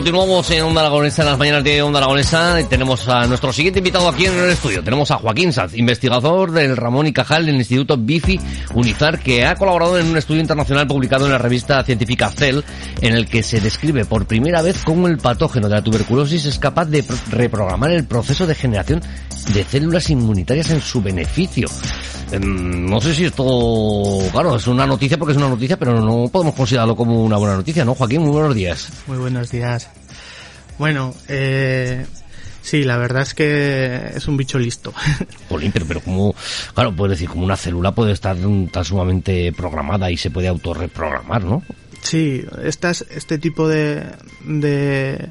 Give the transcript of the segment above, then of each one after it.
Continuamos en Onda Aragonesa, en las mañanas de Onda Aragonesa, tenemos a nuestro siguiente invitado aquí en el estudio. Tenemos a Joaquín Sanz, investigador del Ramón y Cajal del Instituto Bifi Unizar, que ha colaborado en un estudio internacional publicado en la revista científica Cell, en el que se describe por primera vez cómo el patógeno de la tuberculosis es capaz de pro- reprogramar el proceso de generación de células inmunitarias en su beneficio. Em, No sé si esto, claro, es una noticia porque es una noticia, pero no podemos considerarlo como una buena noticia, ¿no, Joaquín? Muy buenos días. Muy buenos días. Bueno, eh, sí, la verdad es que es un bicho listo. Jolín, pero, pero como, claro, puedes decir, como una célula puede estar tan sumamente programada y se puede autorreprogramar, ¿no? sí, estas, este tipo de, de,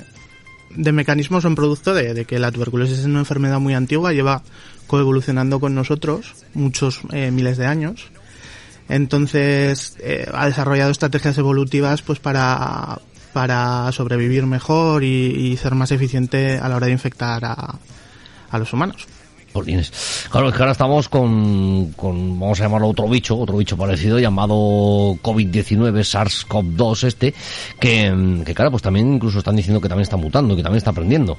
de mecanismos son producto de, de que la tuberculosis es una enfermedad muy antigua, lleva coevolucionando con nosotros muchos eh, miles de años. Entonces, eh, ha desarrollado estrategias evolutivas pues para, para sobrevivir mejor y, y ser más eficiente a la hora de infectar a, a los humanos. Claro, es que ahora estamos con, con, vamos a llamarlo otro bicho, otro bicho parecido llamado COVID-19, SARS-CoV-2 este, que, que claro, pues también incluso están diciendo que también está mutando, que también está aprendiendo.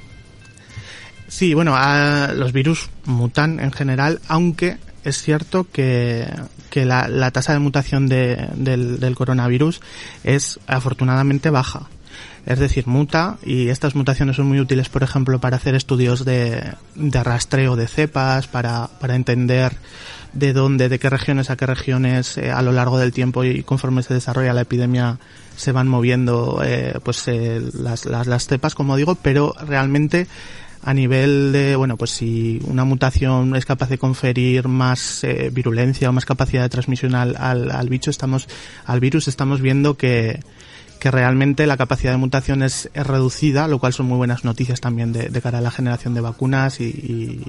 Sí, bueno, los virus mutan en general, aunque es cierto que, que la, la tasa de mutación de- del, del coronavirus es afortunadamente baja. Es decir, muta y estas mutaciones son muy útiles, por ejemplo, para hacer estudios de, de rastreo de cepas, para, para entender de dónde, de qué regiones a qué regiones eh, a lo largo del tiempo y conforme se desarrolla la epidemia se van moviendo eh, pues eh, las, las, las cepas, como digo, pero realmente a nivel de, bueno, pues si una mutación es capaz de conferir más eh, virulencia o más capacidad de transmisión al, al, al bicho, estamos, al virus, estamos viendo que, que realmente la capacidad de mutación es, es reducida, lo cual son muy buenas noticias también de, cara a la generación de vacunas y,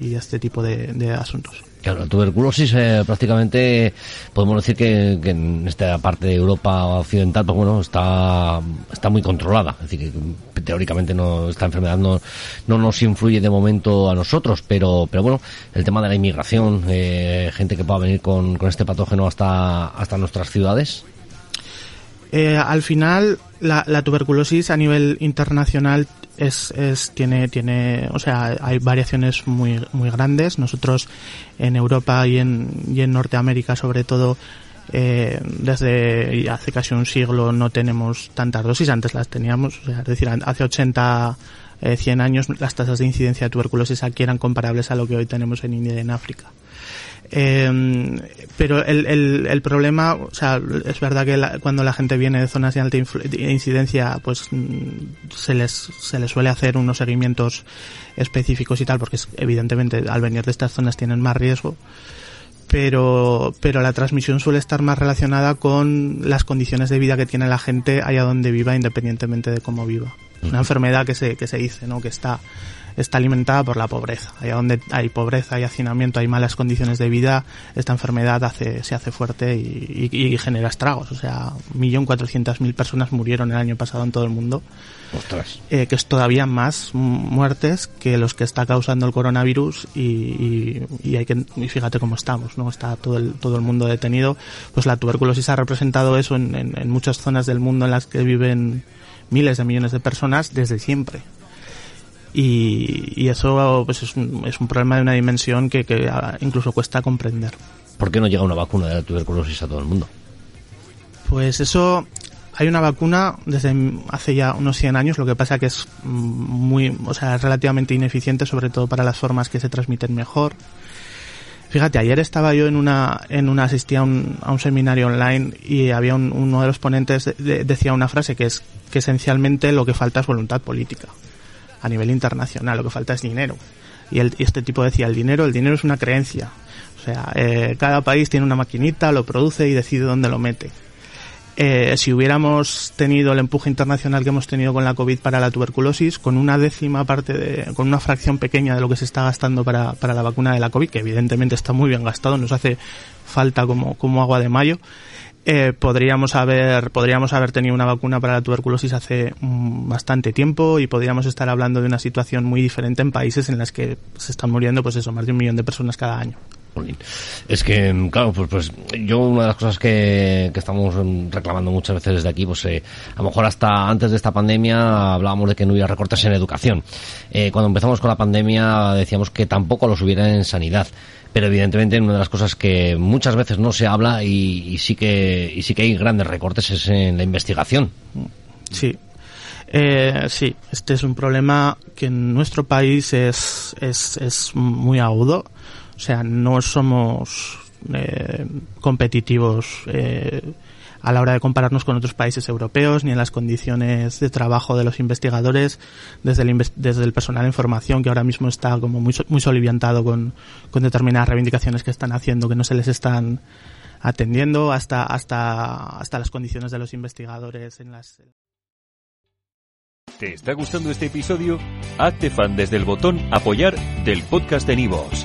y, este tipo de, asuntos. Claro, la tuberculosis eh, prácticamente podemos decir que, en esta parte de Europa occidental, pues bueno, está, está muy controlada. Es decir, que teóricamente no, esta enfermedad no, no nos influye de momento a nosotros, pero, pero bueno, el tema de la inmigración, eh, gente que pueda venir con, con este patógeno hasta, hasta nuestras ciudades. Eh, al final, la, tuberculosis a nivel internacional es, es tiene tiene o sea hay variaciones muy muy grandes. Nosotros en Europa y en y en Norteamérica sobre todo eh, desde hace casi un siglo no tenemos tantas dosis. Antes las teníamos o sea, es decir hace 80 eh, 100 años las tasas de incidencia de tuberculosis aquí eran comparables a lo que hoy tenemos en India y en África eh, pero el, el, el, problema, o sea, es verdad que la, cuando la gente viene de zonas de alta incidencia, pues mm, se les, se les suele hacer unos seguimientos específicos y tal, porque es, evidentemente al venir de estas zonas tienen más riesgo. Pero, pero la transmisión suele estar más relacionada con las condiciones de vida que tiene la gente allá donde viva, independientemente de cómo viva. Una enfermedad que se, que se dice, ¿no? Que está está alimentada por la pobreza. Allá donde hay pobreza, hay hacinamiento, hay malas condiciones de vida, esta enfermedad hace, se hace fuerte y, y, y genera estragos. O sea, 1.400.000 personas murieron el año pasado en todo el mundo. Ostras. Eh, que es todavía más muertes que los que está causando el coronavirus y, y, y hay que y fíjate cómo estamos, ¿no? Está todo el, todo el mundo detenido. Pues la tuberculosis ha representado eso en, en, en muchas zonas del mundo en las que viven miles de millones de personas desde siempre y, y eso pues es un, es un, problema de una dimensión que, que, incluso cuesta comprender. ¿Por qué no llega una vacuna de la tuberculosis a todo el mundo? Pues eso hay una vacuna desde hace ya unos 100 años, lo que pasa que es muy, o sea, relativamente ineficiente, sobre todo para las formas que se transmiten mejor. Fíjate, ayer estaba yo en una, en una asistía a un, a un seminario online y había un- uno de los ponentes de- de- decía una frase que es que esencialmente lo que falta es voluntad política a nivel internacional, lo que falta es dinero. Y, el- y este tipo decía, el dinero, el dinero es una creencia. O sea, eh, cada país tiene una maquinita, lo produce y decide dónde lo mete. Eh, si hubiéramos tenido el empuje internacional que hemos tenido con la COVID para la tuberculosis, con una décima parte de, con una fracción pequeña de lo que se está gastando para, para la vacuna de la COVID, que evidentemente está muy bien gastado, nos hace falta como, como agua de mayo, eh, podríamos haber, podríamos haber tenido una vacuna para la tuberculosis hace mm, bastante tiempo y podríamos estar hablando de una situación muy diferente en países en las que se están muriendo, pues eso, más de un millón de personas cada año. Es que, claro, pues, pues yo una de las cosas que, que estamos mm, reclamando muchas veces desde aquí, pues eh, a lo mejor hasta antes de esta pandemia hablábamos de que no hubiera recortes en educación. Eh, cuando empezamos con la pandemia decíamos que tampoco los hubiera en sanidad. Pero evidentemente una de las cosas que muchas veces no se habla y, sí que sí que hay grandes recortes es en la investigación. Sí. Eh, sí, este es un problema que en nuestro país es, es, es muy agudo. O sea, no somos eh, competitivos eh, a la hora de compararnos con otros países europeos, ni en las condiciones de trabajo de los investigadores, desde el, personal en formación, que ahora mismo está como muy soliviantado con, con determinadas reivindicaciones que están haciendo, que no se les están atendiendo, hasta, hasta, hasta las condiciones de los investigadores en las... ¿Te está gustando este episodio? Hazte fan desde el botón Apoyar del podcast de Nivos.